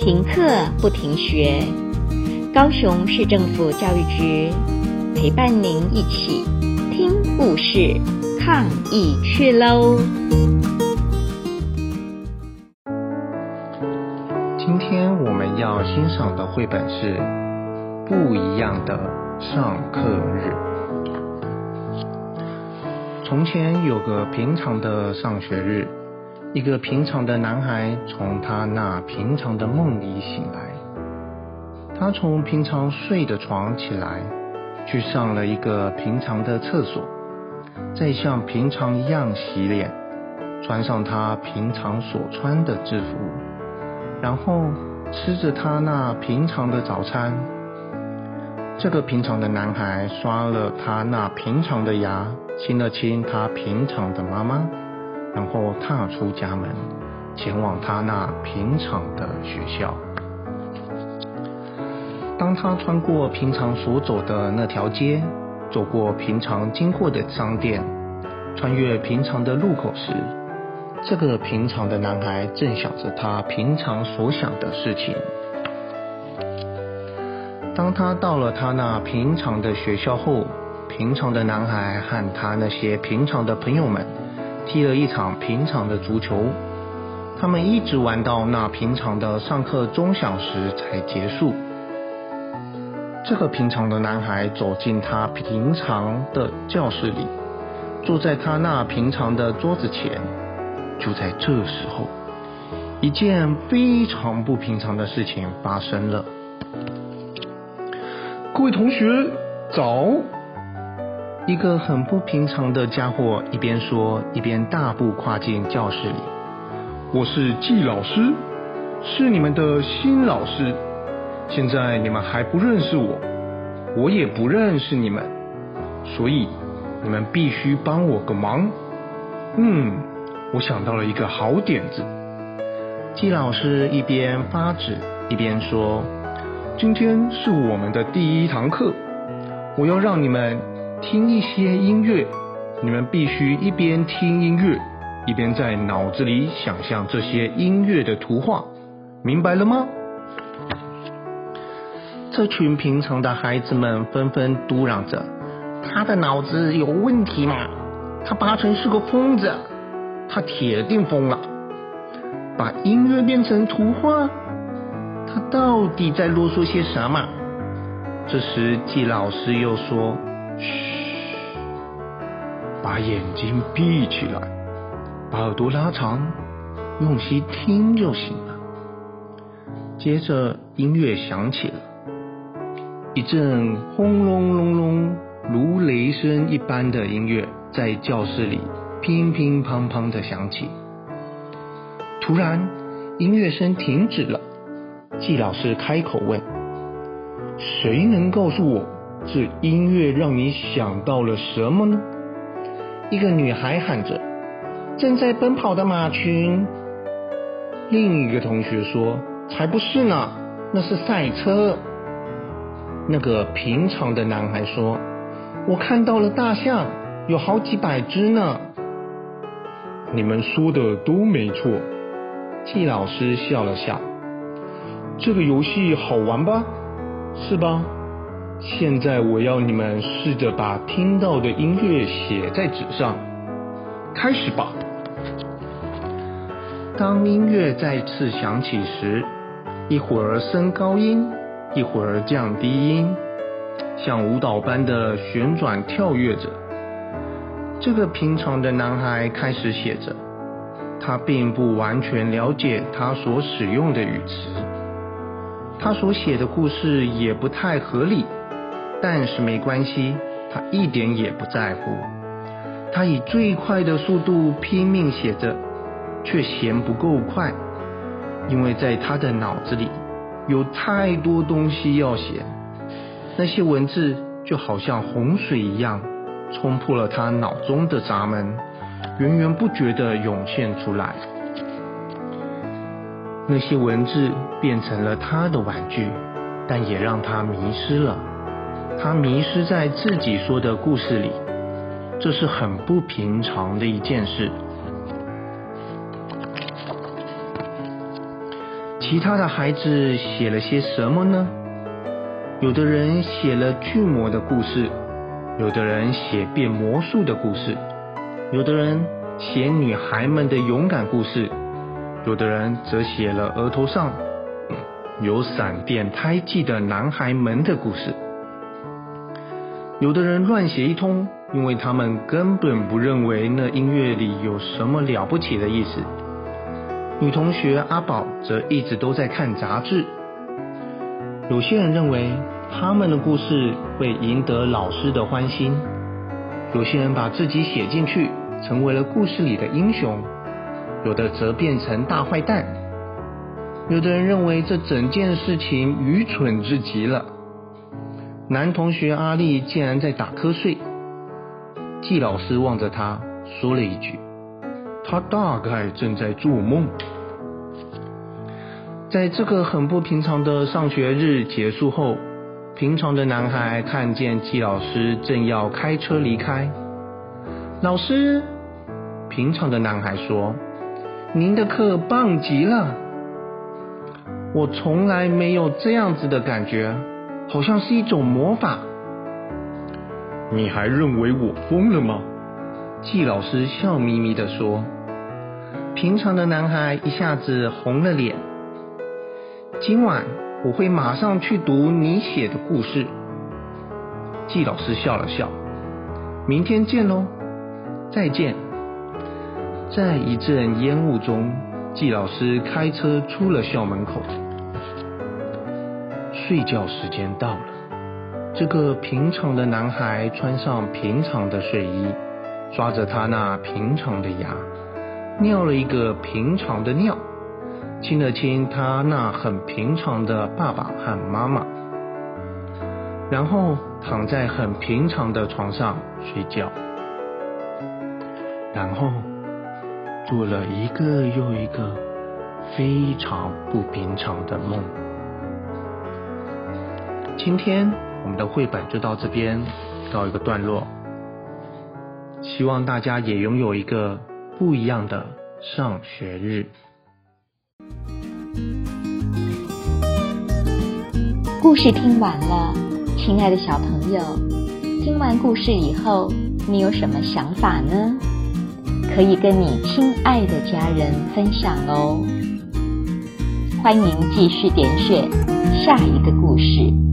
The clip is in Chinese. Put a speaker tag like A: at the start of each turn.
A: 停课不停学，高雄市政府教育局陪伴您一起听故事、抗疫去喽！
B: 今天我们要欣赏的绘本是《不一样的上课日》。从前有个平常的上学日，一个平常的男孩从他那平常的梦里醒来。他从平常睡的床起来，去上了一个平常的厕所，再像平常一样洗脸，穿上他平常所穿的制服，然后吃着他那平常的早餐。这个平常的男孩刷了他那平常的牙。亲了亲他平常的妈妈，然后踏出家门，前往他那平常的学校。当他穿过平常所走的那条街，走过平常经过的商店，穿越平常的路口时，这个平常的男孩正想着他平常所想的事情。当他到了他那平常的学校后，平常的男孩和他那些平常的朋友们踢了一场平常的足球，他们一直玩到那平常的上课钟响时才结束。这个平常的男孩走进他平常的教室里，坐在他那平常的桌子前。就在这时候，一件非常不平常的事情发生了。各位同学，早。一个很不平常的家伙一边说，一边大步跨进教室里。我是季老师，是你们的新老师。现在你们还不认识我，我也不认识你们，所以你们必须帮我个忙。嗯，我想到了一个好点子。季老师一边发纸一边说：“今天是我们的第一堂课，我要让你们。”听一些音乐，你们必须一边听音乐，一边在脑子里想象这些音乐的图画，明白了吗？这群平常的孩子们纷纷嘟嘱着：“他的脑子有问题吗？他八成是个疯子，他铁定疯了。把音乐变成图画，他到底在啰嗦些什么？”这时，季老师又说。嘘，把眼睛闭起来，把耳朵拉长，用心听就行了。接着音乐响起了，一阵轰隆隆隆如雷声一般的音乐在教室里乒乒乓乓的响起。突然，音乐声停止了。季老师开口问：“谁能告诉我？”这音乐让你想到了什么呢？一个女孩喊着：“正在奔跑的马群。”另一个同学说：“才不是呢，那是赛车。”那个平常的男孩说：“我看到了大象，有好几百只呢。”你们说的都没错。季老师笑了笑：“这个游戏好玩吧？是吧？”现在我要你们试着把听到的音乐写在纸上，开始吧。当音乐再次响起时，一会儿升高音，一会儿降低音，像舞蹈般的旋转跳跃着。这个平常的男孩开始写着，他并不完全了解他所使用的语词，他所写的故事也不太合理。但是没关系，他一点也不在乎。他以最快的速度拼命写着，却嫌不够快，因为在他的脑子里有太多东西要写。那些文字就好像洪水一样，冲破了他脑中的闸门，源源不绝地涌现出来。那些文字变成了他的玩具，但也让他迷失了。他迷失在自己说的故事里，这是很不平常的一件事。其他的孩子写了些什么呢？有的人写了巨魔的故事，有的人写变魔术的故事，有的人写女孩们的勇敢故事，有的人则写了额头上有闪电胎记的男孩们的故事。有的人乱写一通，因为他们根本不认为那音乐里有什么了不起的意思。女同学阿宝则一直都在看杂志。有些人认为他们的故事会赢得老师的欢心，有些人把自己写进去，成为了故事里的英雄，有的则变成大坏蛋。有的人认为这整件事情愚蠢至极了。男同学阿力竟然在打瞌睡，季老师望着他说了一句。他大概正在做梦。在这个很不平常的上学日结束后，平常的男孩看见季老师正要开车离开。老师，平常的男孩说：“您的课棒极了，我从来没有这样子的感觉，好像是一种魔法。”你还认为我疯了吗？季老师笑眯眯的说。平常的男孩一下子红了脸。今晚我会马上去读你写的故事。季老师笑了笑。明天见喽，再见。在一阵烟雾中，季老师开车出了校门口。睡觉时间到了。这个平常的男孩穿上平常的睡衣，刷着他那平常的牙。尿了一个平常的尿，亲了亲他那很平常的爸爸和妈妈，然后躺在很平常的床上睡觉，然后做了一个又一个非常不平常的梦。今天我们的绘本就到这边告一个段落，希望大家也拥有一个。不一样的上学日。
A: 故事听完了，亲爱的小朋友，听完故事以后，你有什么想法呢？可以跟你亲爱的家人分享哦。欢迎继续点选下一个故事。